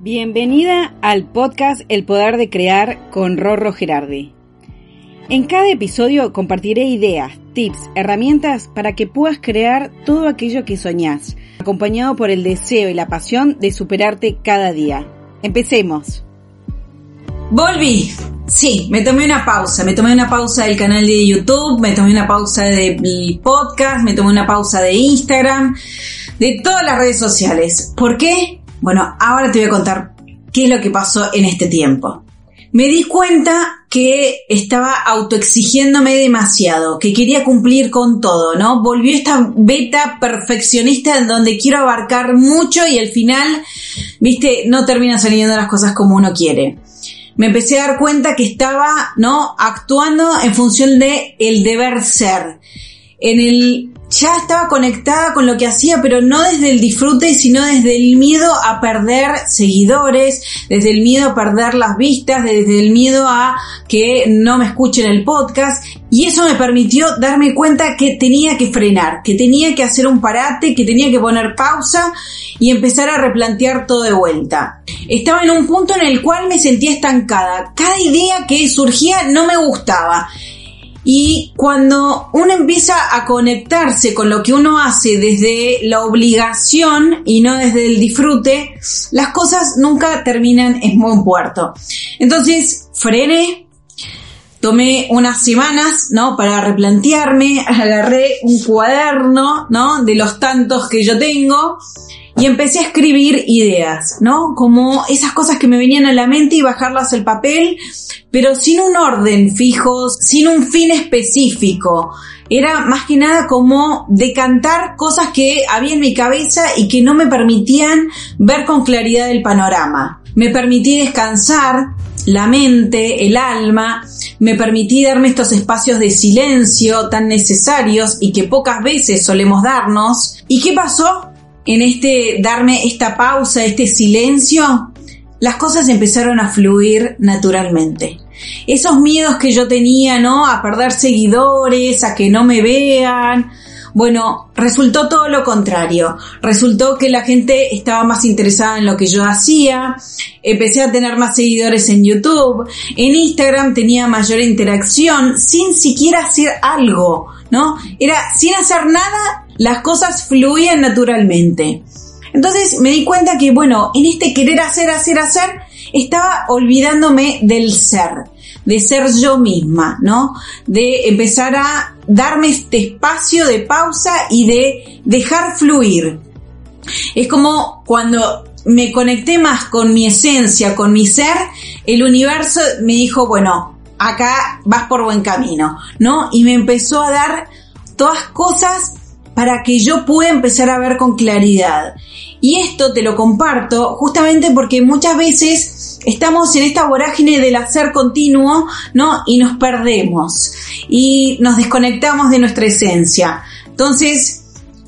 Bienvenida al podcast El Poder de Crear con Rorro Gerardi. En cada episodio compartiré ideas, tips, herramientas para que puedas crear todo aquello que soñás, acompañado por el deseo y la pasión de superarte cada día. Empecemos. Volví. Sí, me tomé una pausa. Me tomé una pausa del canal de YouTube, me tomé una pausa del podcast, me tomé una pausa de Instagram, de todas las redes sociales. ¿Por qué? Bueno, ahora te voy a contar qué es lo que pasó en este tiempo. Me di cuenta que estaba autoexigiéndome demasiado, que quería cumplir con todo, ¿no? Volvió esta beta perfeccionista en donde quiero abarcar mucho y al final, viste, no termina saliendo las cosas como uno quiere. Me empecé a dar cuenta que estaba, ¿no? Actuando en función de el deber ser. En el ya estaba conectada con lo que hacía, pero no desde el disfrute, sino desde el miedo a perder seguidores, desde el miedo a perder las vistas, desde el miedo a que no me escuchen el podcast. Y eso me permitió darme cuenta que tenía que frenar, que tenía que hacer un parate, que tenía que poner pausa y empezar a replantear todo de vuelta. Estaba en un punto en el cual me sentía estancada. Cada idea que surgía no me gustaba y cuando uno empieza a conectarse con lo que uno hace desde la obligación y no desde el disfrute, las cosas nunca terminan en buen puerto. Entonces, frené, tomé unas semanas, ¿no? Para replantearme, agarré un cuaderno, ¿no? De los tantos que yo tengo y empecé a escribir ideas, ¿no? Como esas cosas que me venían a la mente y bajarlas al papel pero sin un orden fijo, sin un fin específico. Era más que nada como decantar cosas que había en mi cabeza y que no me permitían ver con claridad el panorama. Me permití descansar la mente, el alma, me permití darme estos espacios de silencio tan necesarios y que pocas veces solemos darnos. ¿Y qué pasó? En este darme esta pausa, este silencio, las cosas empezaron a fluir naturalmente. Esos miedos que yo tenía, ¿no? A perder seguidores, a que no me vean. Bueno, resultó todo lo contrario. Resultó que la gente estaba más interesada en lo que yo hacía. Empecé a tener más seguidores en YouTube. En Instagram tenía mayor interacción sin siquiera hacer algo, ¿no? Era sin hacer nada, las cosas fluían naturalmente. Entonces me di cuenta que, bueno, en este querer hacer, hacer, hacer, estaba olvidándome del ser, de ser yo misma, ¿no? De empezar a darme este espacio de pausa y de dejar fluir. Es como cuando me conecté más con mi esencia, con mi ser, el universo me dijo, bueno, acá vas por buen camino, ¿no? Y me empezó a dar todas cosas para que yo pueda empezar a ver con claridad. Y esto te lo comparto justamente porque muchas veces estamos en esta vorágine del hacer continuo, ¿no? Y nos perdemos y nos desconectamos de nuestra esencia. Entonces,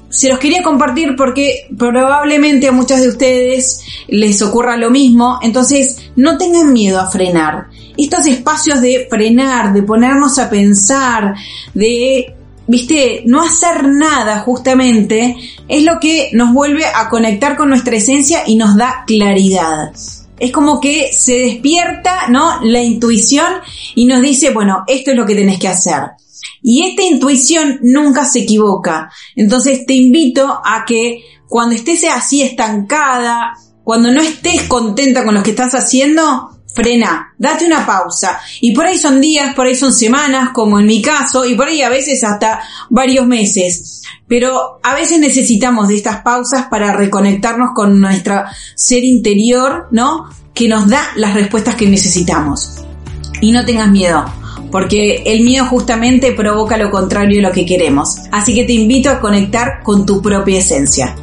se los quería compartir porque probablemente a muchos de ustedes les ocurra lo mismo, entonces no tengan miedo a frenar. Estos espacios de frenar, de ponernos a pensar, de viste, no hacer nada justamente es lo que nos vuelve a conectar con nuestra esencia y nos da claridad. Es como que se despierta, ¿no? La intuición y nos dice, bueno, esto es lo que tenés que hacer. Y esta intuición nunca se equivoca. Entonces te invito a que cuando estés así estancada, cuando no estés contenta con lo que estás haciendo, frena, date una pausa. Y por ahí son días, por ahí son semanas, como en mi caso, y por ahí a veces hasta varios meses. Pero a veces necesitamos de estas pausas para reconectarnos con nuestro ser interior, ¿no? Que nos da las respuestas que necesitamos. Y no tengas miedo, porque el miedo justamente provoca lo contrario de lo que queremos. Así que te invito a conectar con tu propia esencia.